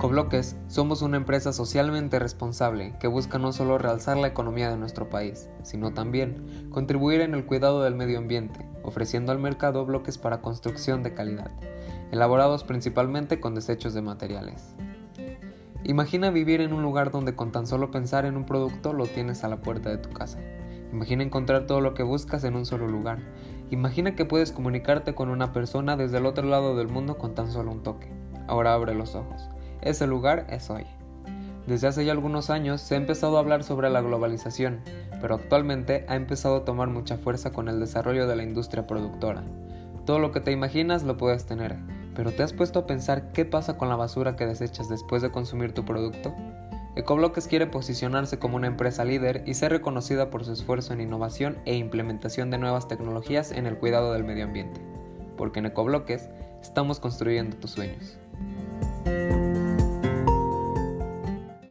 Ecobloques somos una empresa socialmente responsable que busca no solo realzar la economía de nuestro país, sino también contribuir en el cuidado del medio ambiente, ofreciendo al mercado bloques para construcción de calidad, elaborados principalmente con desechos de materiales. Imagina vivir en un lugar donde con tan solo pensar en un producto lo tienes a la puerta de tu casa. Imagina encontrar todo lo que buscas en un solo lugar. Imagina que puedes comunicarte con una persona desde el otro lado del mundo con tan solo un toque. Ahora abre los ojos. Ese lugar es hoy. Desde hace ya algunos años se ha empezado a hablar sobre la globalización, pero actualmente ha empezado a tomar mucha fuerza con el desarrollo de la industria productora. Todo lo que te imaginas lo puedes tener, pero ¿te has puesto a pensar qué pasa con la basura que desechas después de consumir tu producto? Ecobloques quiere posicionarse como una empresa líder y ser reconocida por su esfuerzo en innovación e implementación de nuevas tecnologías en el cuidado del medio ambiente, porque en Ecobloques estamos construyendo tus sueños.